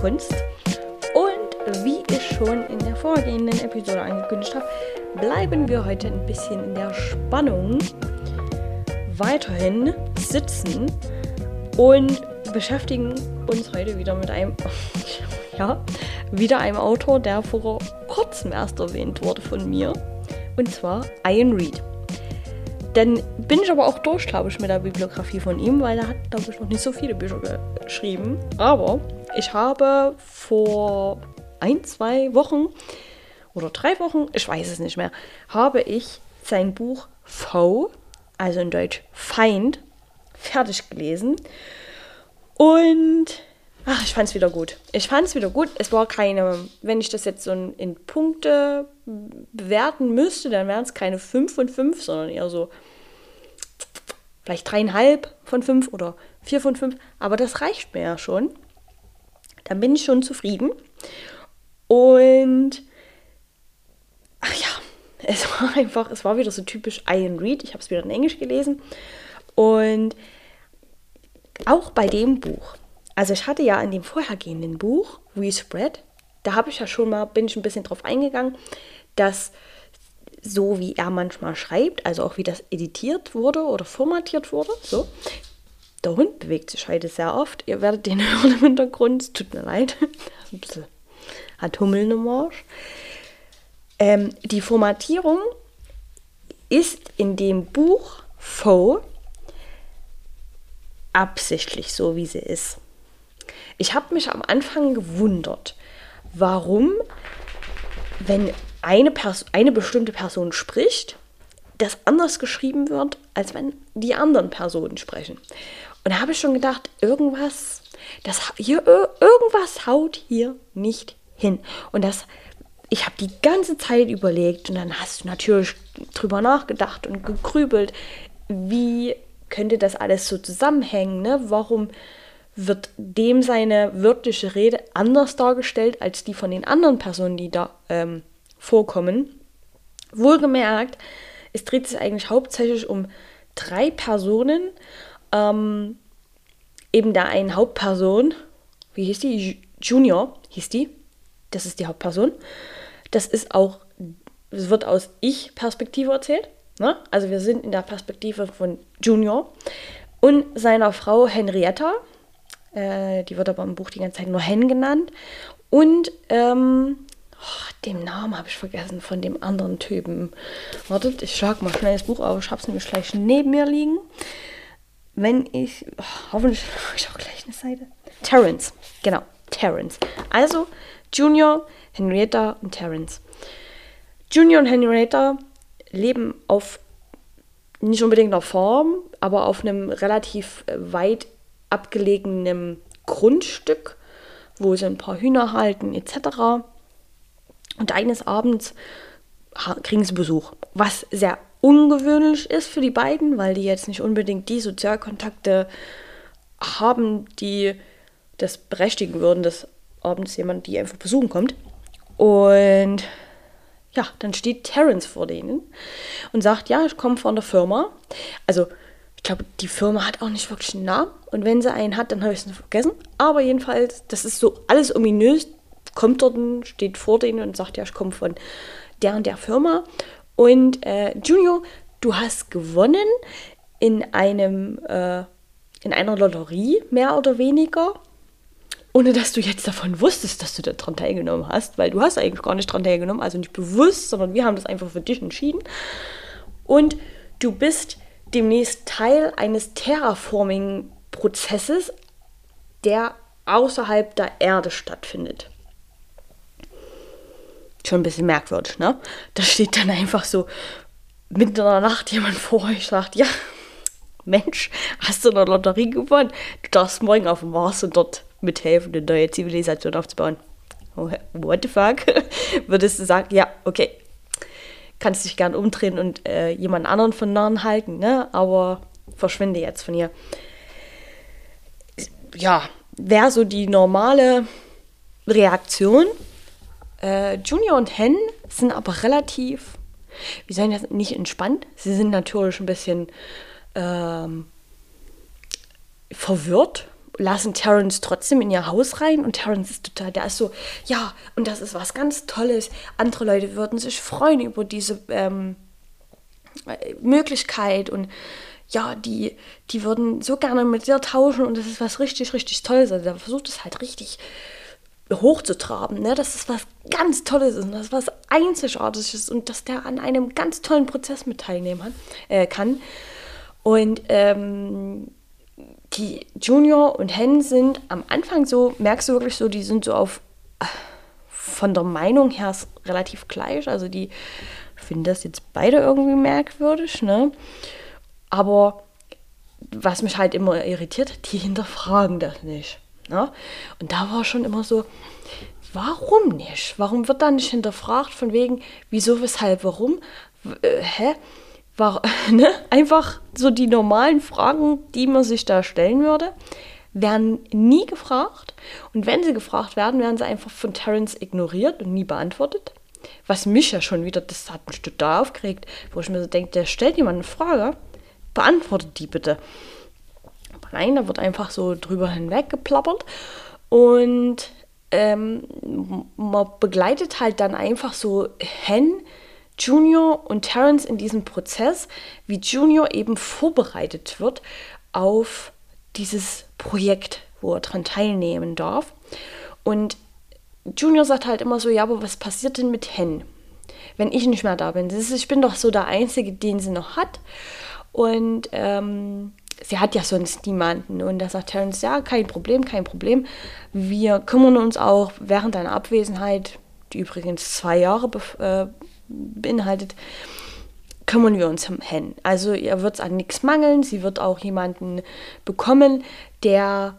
Kunst. Und wie ich schon in der vorgehenden Episode angekündigt habe, bleiben wir heute ein bisschen in der Spannung weiterhin sitzen und beschäftigen uns heute wieder mit einem, ja, wieder einem Autor, der vor kurzem erst erwähnt wurde von mir. Und zwar Ian Reed. Dann bin ich aber auch durch, glaube ich, mit der Bibliografie von ihm, weil er hat, glaube ich, noch nicht so viele Bücher geschrieben. Aber ich habe vor ein, zwei Wochen oder drei Wochen, ich weiß es nicht mehr, habe ich sein Buch Foe, also in Deutsch Feind, fertig gelesen. Und ach, ich fand es wieder gut. Ich fand es wieder gut. Es war keine, wenn ich das jetzt so in Punkte bewerten müsste, dann wären es keine 5 von 5, sondern eher so vielleicht dreieinhalb von 5 oder 4 von 5. Aber das reicht mir ja schon. Dann bin ich schon zufrieden. Und ach ja, es war einfach, es war wieder so typisch Ian Read. Ich habe es wieder in Englisch gelesen. Und auch bei dem Buch, also ich hatte ja in dem vorhergehenden Buch, We Spread, da habe ich ja schon mal, bin ich ein bisschen drauf eingegangen, dass so wie er manchmal schreibt, also auch wie das editiert wurde oder formatiert wurde, so. Der Hund bewegt sich heute sehr oft. Ihr werdet den hören im Hintergrund. Es tut mir leid. hat Hummeln im Marsch. Ähm, die Formatierung ist in dem Buch Foe absichtlich so, wie sie ist. Ich habe mich am Anfang gewundert, warum, wenn eine, eine bestimmte Person spricht, das anders geschrieben wird, als wenn die anderen Personen sprechen. Und da habe ich schon gedacht, irgendwas, das hier, irgendwas haut hier nicht hin. Und das, ich habe die ganze Zeit überlegt und dann hast du natürlich drüber nachgedacht und gegrübelt, wie könnte das alles so zusammenhängen, ne? Warum wird dem seine wörtliche Rede anders dargestellt als die von den anderen Personen, die da ähm, vorkommen. Wohlgemerkt, es dreht sich eigentlich hauptsächlich um drei Personen. Ähm, eben da eine Hauptperson, wie hieß die? Junior hieß die. Das ist die Hauptperson. Das ist auch, es wird aus Ich-Perspektive erzählt. Ne? Also wir sind in der Perspektive von Junior und seiner Frau Henrietta. Äh, die wird aber im Buch die ganze Zeit nur Hen genannt. Und ähm, Oh, den Namen habe ich vergessen von dem anderen Typen. Wartet, ich schlage mal schnell das Buch auf. Ich habe es nämlich gleich neben mir liegen. Wenn ich. Oh, hoffentlich habe ich auch gleich eine Seite. Terence. Genau, Terence. Also Junior, Henrietta und Terence. Junior und Henrietta leben auf nicht unbedingt einer Farm, aber auf einem relativ weit abgelegenen Grundstück, wo sie ein paar Hühner halten etc. Und eines Abends kriegen sie Besuch, was sehr ungewöhnlich ist für die beiden, weil die jetzt nicht unbedingt die Sozialkontakte haben, die das berechtigen würden, dass abends jemand die einfach besuchen kommt. Und ja, dann steht Terence vor denen und sagt, ja, ich komme von der Firma. Also, ich glaube, die Firma hat auch nicht wirklich einen Namen. Und wenn sie einen hat, dann habe ich es vergessen. Aber jedenfalls, das ist so alles ominös kommt dort, steht vor denen und sagt, ja, ich komme von der und der Firma. Und äh, Junior, du hast gewonnen in einem äh, in einer Lotterie, mehr oder weniger, ohne dass du jetzt davon wusstest, dass du daran teilgenommen hast, weil du hast eigentlich gar nicht daran teilgenommen, also nicht bewusst, sondern wir haben das einfach für dich entschieden. Und du bist demnächst Teil eines Terraforming-Prozesses, der außerhalb der Erde stattfindet schon ein bisschen merkwürdig, ne? Da steht dann einfach so mitten in der Nacht jemand vor euch sagt, ja, Mensch, hast du eine Lotterie gewonnen? Du darfst morgen auf dem Mars und dort mithelfen, eine neue Zivilisation aufzubauen. Oh, what the fuck? Würdest du sagen, ja, okay, kannst dich gern umdrehen und äh, jemand anderen von Narren halten, ne? Aber verschwinde jetzt von hier. Ja, wäre so die normale Reaktion, äh, Junior und Hen sind aber relativ, wie sagen das, nicht entspannt. Sie sind natürlich ein bisschen ähm, verwirrt. lassen Terrence trotzdem in ihr Haus rein und Terrence ist total, der ist so, ja, und das ist was ganz Tolles. Andere Leute würden sich freuen über diese ähm, Möglichkeit und ja, die, die würden so gerne mit dir tauschen und das ist was richtig, richtig Tolles. Also der versucht es halt richtig hochzutraben, ne? dass es was ganz Tolles ist und dass es was Einzigartiges ist und dass der an einem ganz tollen Prozess mit teilnehmen äh, kann. Und ähm, die Junior und Hen sind am Anfang so, merkst du wirklich so, die sind so auf von der Meinung her relativ gleich. Also die finden das jetzt beide irgendwie merkwürdig, ne? Aber was mich halt immer irritiert, die hinterfragen das nicht. Ne? Und da war schon immer so, warum nicht? Warum wird da nicht hinterfragt von wegen, wieso, weshalb, warum? Äh, hä? War, ne? Einfach so die normalen Fragen, die man sich da stellen würde, werden nie gefragt. Und wenn sie gefragt werden, werden sie einfach von Terence ignoriert und nie beantwortet. Was mich ja schon wieder, das hat mich total aufgeregt, wo ich mir so denke, der stellt jemand eine Frage, beantwortet die bitte. Nein, da wird einfach so drüber hinweg geplappert und ähm, man begleitet halt dann einfach so Hen, Junior und Terence in diesem Prozess, wie Junior eben vorbereitet wird auf dieses Projekt, wo er daran teilnehmen darf. Und Junior sagt halt immer so, ja, aber was passiert denn mit Hen, wenn ich nicht mehr da bin? Ist, ich bin doch so der Einzige, den sie noch hat. Und ähm, sie hat ja sonst niemanden. Und da sagt Terence, ja, kein Problem, kein Problem. Wir kümmern uns auch während deiner Abwesenheit, die übrigens zwei Jahre be äh, beinhaltet, kümmern wir uns Hen. Also ihr wird es an nichts mangeln. Sie wird auch jemanden bekommen, der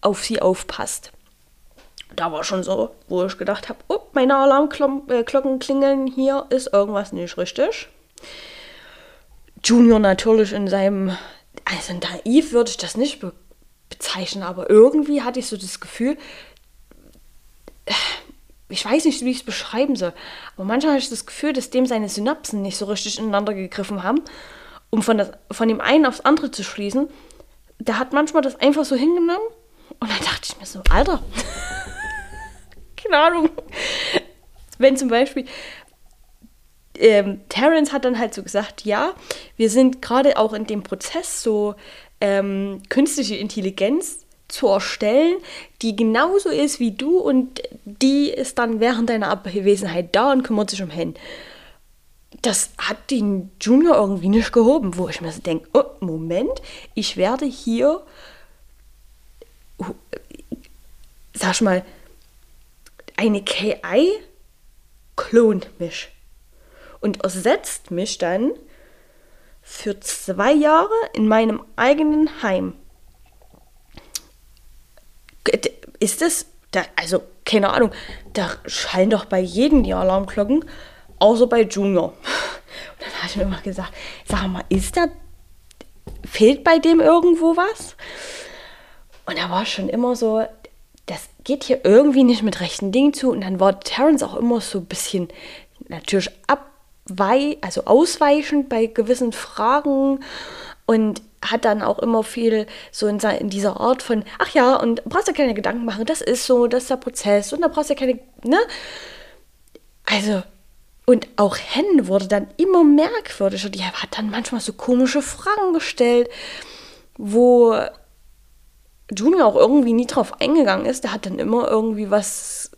auf sie aufpasst. Da war schon so, wo ich gedacht habe, oh, meine Alarmglocken klingeln, hier ist irgendwas nicht richtig. Junior natürlich in seinem, also naiv würde ich das nicht be bezeichnen, aber irgendwie hatte ich so das Gefühl, ich weiß nicht, wie ich es beschreiben soll, aber manchmal habe ich das Gefühl, dass dem seine Synapsen nicht so richtig ineinander gegriffen haben, um von, das, von dem einen aufs andere zu schließen. Der hat manchmal das einfach so hingenommen und dann dachte ich mir so, Alter, keine Ahnung. Wenn zum Beispiel, ähm, Terence hat dann halt so gesagt, ja, wir sind gerade auch in dem Prozess so ähm, künstliche Intelligenz zu erstellen, die genauso ist wie du und die ist dann während deiner Abwesenheit da und kümmert sich um Hen. Das hat den Junior irgendwie nicht gehoben, wo ich mir so denke, oh, Moment, ich werde hier, sag ich mal, eine KI klont mich und ersetzt mich dann für zwei Jahre in meinem eigenen Heim. Ist das, da, also keine Ahnung, da schallen doch bei jedem die Alarmglocken, außer bei Junior. Und dann habe ich mir immer gesagt, sag mal, ist da, fehlt bei dem irgendwo was? Und da war schon immer so, das geht hier irgendwie nicht mit rechten Dingen zu. Und dann war Terence auch immer so ein bisschen natürlich ab also ausweichend bei gewissen Fragen und hat dann auch immer viel so in, in, dieser Art von, ach ja, und brauchst du keine Gedanken machen, das ist so, das ist der Prozess und da brauchst du keine, ne? Also, und auch Hen wurde dann immer merkwürdiger. Die hat dann manchmal so komische Fragen gestellt, wo Junior auch irgendwie nie drauf eingegangen ist. Der hat dann immer irgendwie was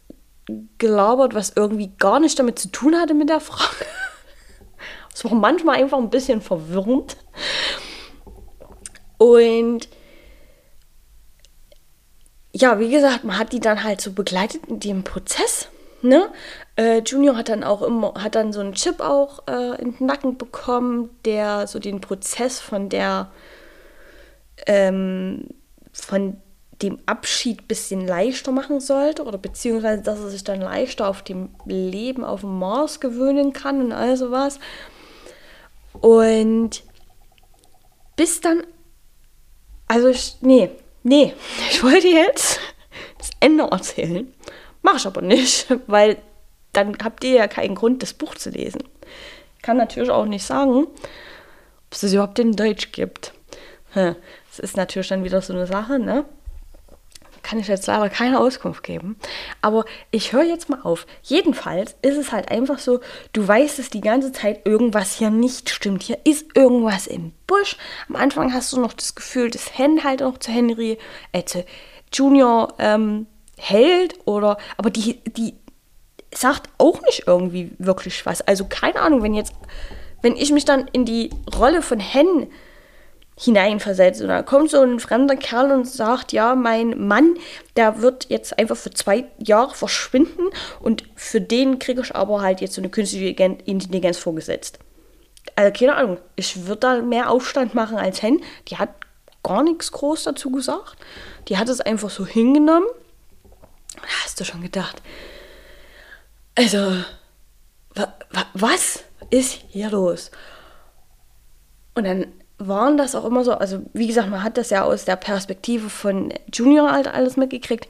gelabert, was irgendwie gar nicht damit zu tun hatte mit der Frage. Es war manchmal einfach ein bisschen verwirrend. Und ja, wie gesagt, man hat die dann halt so begleitet in dem Prozess. Ne? Äh, Junior hat dann auch immer, hat dann so einen Chip auch äh, in den Nacken bekommen, der so den Prozess von der ähm, von dem Abschied ein bisschen leichter machen sollte oder beziehungsweise, dass er sich dann leichter auf dem Leben auf dem Mars gewöhnen kann und all sowas. Und bis dann, also nee, nee, ich wollte jetzt das Ende erzählen. Mache ich aber nicht, weil dann habt ihr ja keinen Grund, das Buch zu lesen. Ich kann natürlich auch nicht sagen, ob es überhaupt in Deutsch gibt. Das ist natürlich dann wieder so eine Sache, ne? Kann ich jetzt leider keine Auskunft geben. Aber ich höre jetzt mal auf. Jedenfalls ist es halt einfach so, du weißt es die ganze Zeit, irgendwas hier nicht stimmt. Hier ist irgendwas im Busch. Am Anfang hast du noch das Gefühl, dass Hen halt noch zu Henry, äh, zu Junior ähm, hält oder, aber die, die sagt auch nicht irgendwie wirklich was. Also keine Ahnung, wenn jetzt, wenn ich mich dann in die Rolle von Hen hineinversetzt. Und da kommt so ein fremder Kerl und sagt, ja, mein Mann, der wird jetzt einfach für zwei Jahre verschwinden und für den kriege ich aber halt jetzt so eine künstliche Intelligenz vorgesetzt. Also keine Ahnung, ich würde da mehr Aufstand machen als Hen. Die hat gar nichts groß dazu gesagt. Die hat es einfach so hingenommen. Da hast du schon gedacht, also, wa, wa, was ist hier los? Und dann waren das auch immer so, also wie gesagt, man hat das ja aus der Perspektive von Junior halt alles mitgekriegt.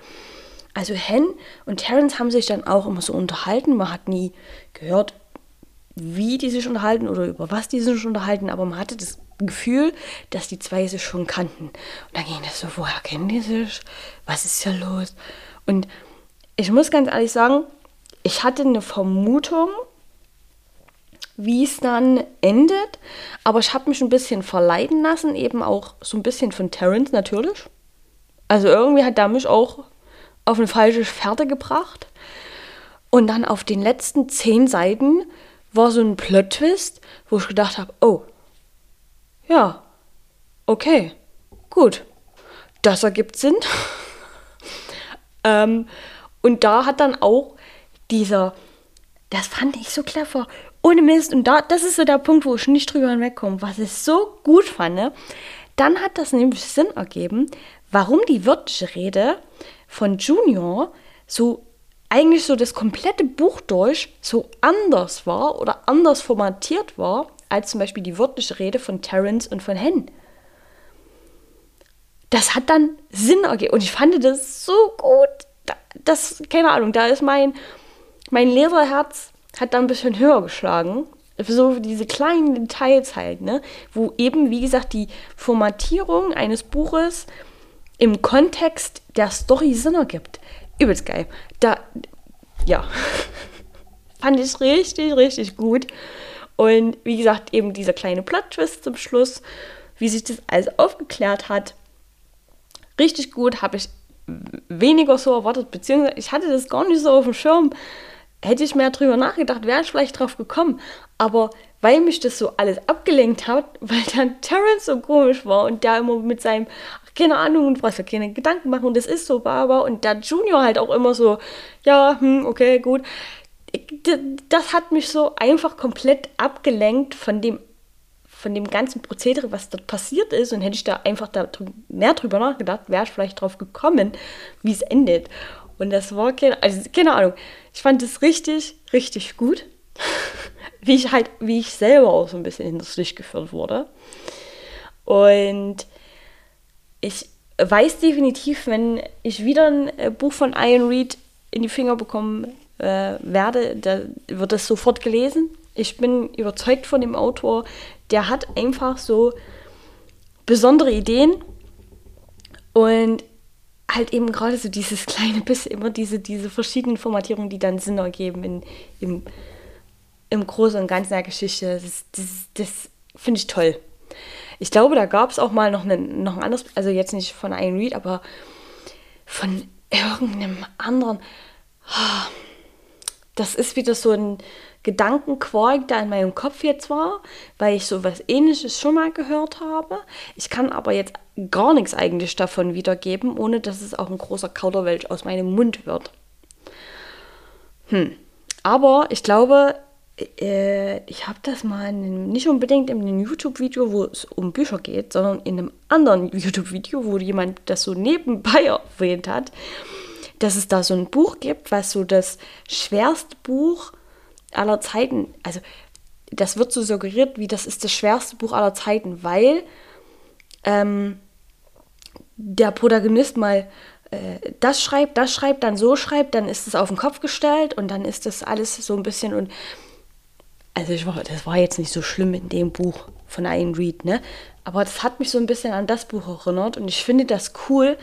Also Hen und Terence haben sich dann auch immer so unterhalten. Man hat nie gehört, wie die sich unterhalten oder über was die sich unterhalten, aber man hatte das Gefühl, dass die zwei sich schon kannten. Und dann ging das so, woher kennen die sich? Was ist hier los? Und ich muss ganz ehrlich sagen, ich hatte eine Vermutung, wie es dann endet. Aber ich habe mich ein bisschen verleiten lassen, eben auch so ein bisschen von Terrence natürlich. Also irgendwie hat er mich auch auf eine falsche Fährte gebracht. Und dann auf den letzten zehn Seiten war so ein Plot-Twist, wo ich gedacht habe, oh, ja, okay, gut, das ergibt Sinn. ähm, und da hat dann auch dieser, das fand ich so clever, ohne Mist. Und da, das ist so der Punkt, wo ich nicht drüber hinwegkomme, was ich so gut fand. Dann hat das nämlich Sinn ergeben, warum die wörtliche Rede von Junior so eigentlich so das komplette Buch durch so anders war oder anders formatiert war, als zum Beispiel die wörtliche Rede von Terence und von Hen. Das hat dann Sinn ergeben und ich fand das so gut. Das, keine Ahnung, da ist mein, mein Leserherz hat da ein bisschen höher geschlagen. So diese kleinen Details halt, ne? Wo eben, wie gesagt, die Formatierung eines Buches im Kontext der Story Sinn ergibt. Übelst geil. Da, ja. Fand ich richtig, richtig gut. Und wie gesagt, eben dieser kleine Plot-Twist zum Schluss, wie sich das alles aufgeklärt hat. Richtig gut, habe ich weniger so erwartet, beziehungsweise ich hatte das gar nicht so auf dem Schirm hätte ich mehr drüber nachgedacht, wäre ich vielleicht drauf gekommen. Aber weil mich das so alles abgelenkt hat, weil dann Terence so komisch war und der immer mit seinem, keine Ahnung, und was keine Gedanken machen und das ist so Baba und der Junior halt auch immer so, ja, hm, okay, gut. Das hat mich so einfach komplett abgelenkt von dem von dem ganzen Prozedere, was dort passiert ist, und hätte ich da einfach da mehr drüber nachgedacht, wäre ich vielleicht drauf gekommen, wie es endet. Und das war keine, also keine Ahnung. Ich fand es richtig, richtig gut. wie ich halt, wie ich selber auch so ein bisschen in das Licht geführt wurde. Und ich weiß definitiv, wenn ich wieder ein äh, Buch von Ian Reed in die Finger bekommen äh, werde, da wird das sofort gelesen. Ich bin überzeugt von dem Autor. Der hat einfach so besondere Ideen und halt eben gerade so dieses kleine bisschen, immer diese, diese verschiedenen Formatierungen, die dann Sinn ergeben in, im, im Großen und Ganzen der Geschichte. Das, das, das finde ich toll. Ich glaube, da gab es auch mal noch, eine, noch ein anderes, also jetzt nicht von Ian Reed, aber von irgendeinem anderen. Das ist wieder so ein Gedankenquark, der in meinem Kopf jetzt war, weil ich so was ähnliches schon mal gehört habe. Ich kann aber jetzt gar nichts eigentlich davon wiedergeben, ohne dass es auch ein großer Kauderwelsch aus meinem Mund wird. Hm. Aber ich glaube, äh, ich habe das mal in, nicht unbedingt in einem YouTube-Video, wo es um Bücher geht, sondern in einem anderen YouTube-Video, wo jemand das so nebenbei erwähnt hat, dass es da so ein Buch gibt, was so das schwerste Buch aller Zeiten, also das wird so suggeriert, wie das ist das schwerste Buch aller Zeiten, weil ähm, der Protagonist mal äh, das schreibt, das schreibt, dann so schreibt, dann ist es auf den Kopf gestellt und dann ist das alles so ein bisschen und also ich war, das war jetzt nicht so schlimm in dem Buch von Ian Reed, ne? Aber das hat mich so ein bisschen an das Buch erinnert und ich finde das cool,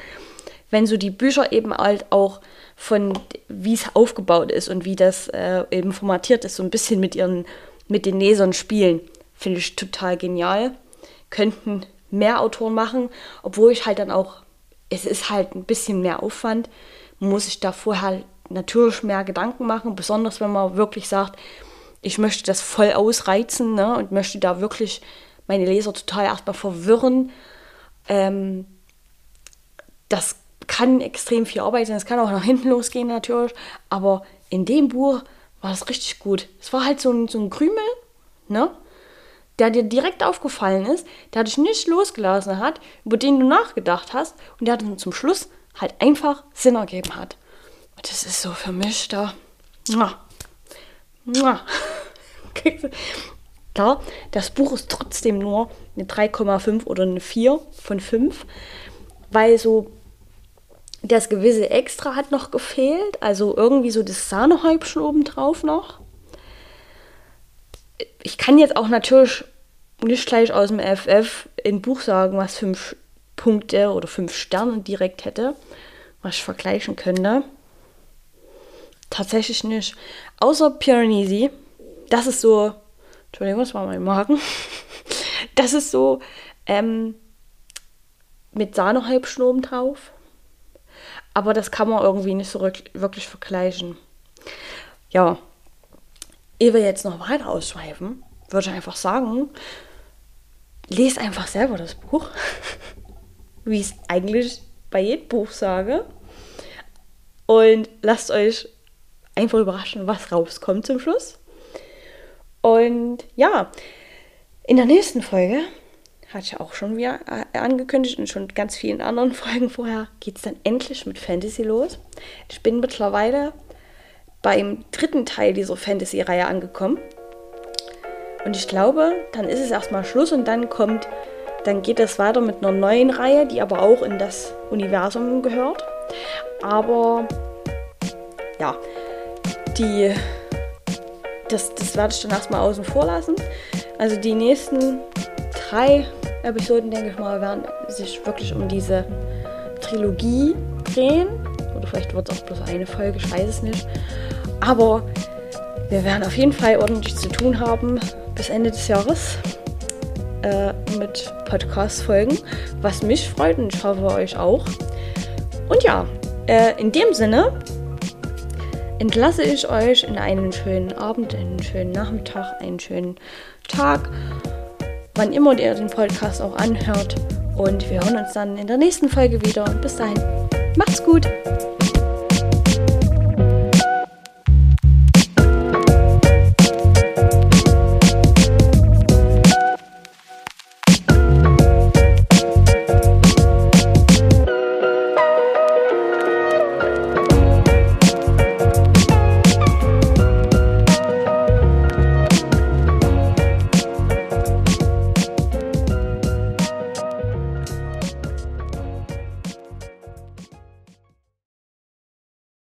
wenn so die Bücher eben halt auch von, wie es aufgebaut ist und wie das äh, eben formatiert ist, so ein bisschen mit ihren, mit den Lesern spielen. Finde ich total genial. Könnten mehr Autoren machen, obwohl ich halt dann auch, es ist halt ein bisschen mehr Aufwand, muss ich da vorher natürlich mehr Gedanken machen, besonders wenn man wirklich sagt, ich möchte das voll ausreizen ne, und möchte da wirklich meine Leser total erstmal verwirren. Ähm, das kann extrem viel Arbeit sein, es kann auch nach hinten losgehen natürlich, aber in dem Buch war es richtig gut. Es war halt so ein, so ein Krümel, ne? der dir direkt aufgefallen ist, der dich nicht losgelassen hat, über den du nachgedacht hast und der dann zum Schluss halt einfach Sinn ergeben hat. Das ist so für mich da. Mua. Mua. Klar, das Buch ist trotzdem nur eine 3,5 oder eine 4 von 5, weil so das gewisse Extra hat noch gefehlt, also irgendwie so das Sahnehäubchen obendrauf noch. Ich kann jetzt auch natürlich nicht gleich aus dem FF ein Buch sagen, was 5 Punkte oder 5 Sterne direkt hätte, was ich vergleichen könnte. Tatsächlich nicht. Außer Piranesi. Das ist so. Entschuldigung, das war mein Magen. Das ist so ähm, mit Sahnehalbschen oben drauf. Aber das kann man irgendwie nicht so wirklich vergleichen. Ja, ehe wir jetzt noch weiter ausschweifen, würde ich einfach sagen, lest einfach selber das Buch. Wie ich es eigentlich bei jedem Buch sage. Und lasst euch einfach überraschen, was rauskommt zum Schluss. Und ja, in der nächsten Folge, hatte ich auch schon wieder äh, angekündigt und schon ganz vielen anderen Folgen vorher, geht es dann endlich mit Fantasy los. Ich bin mittlerweile beim dritten Teil dieser Fantasy-Reihe angekommen. Und ich glaube, dann ist es erstmal Schluss und dann kommt, dann geht es weiter mit einer neuen Reihe, die aber auch in das Universum gehört. Aber ja, die, das, das werde ich dann erstmal außen vor lassen. Also die nächsten drei Episoden, denke ich mal, werden sich wirklich um diese Trilogie drehen. Oder vielleicht wird es auch bloß eine Folge, ich weiß es nicht. Aber wir werden auf jeden Fall ordentlich zu tun haben bis Ende des Jahres äh, mit Podcast-Folgen, was mich freut und ich hoffe euch auch. Und ja, äh, in dem Sinne entlasse ich euch in einen schönen Abend, einen schönen Nachmittag, einen schönen Tag, wann immer ihr den Podcast auch anhört. Und wir hören uns dann in der nächsten Folge wieder. Und bis dahin, macht's gut!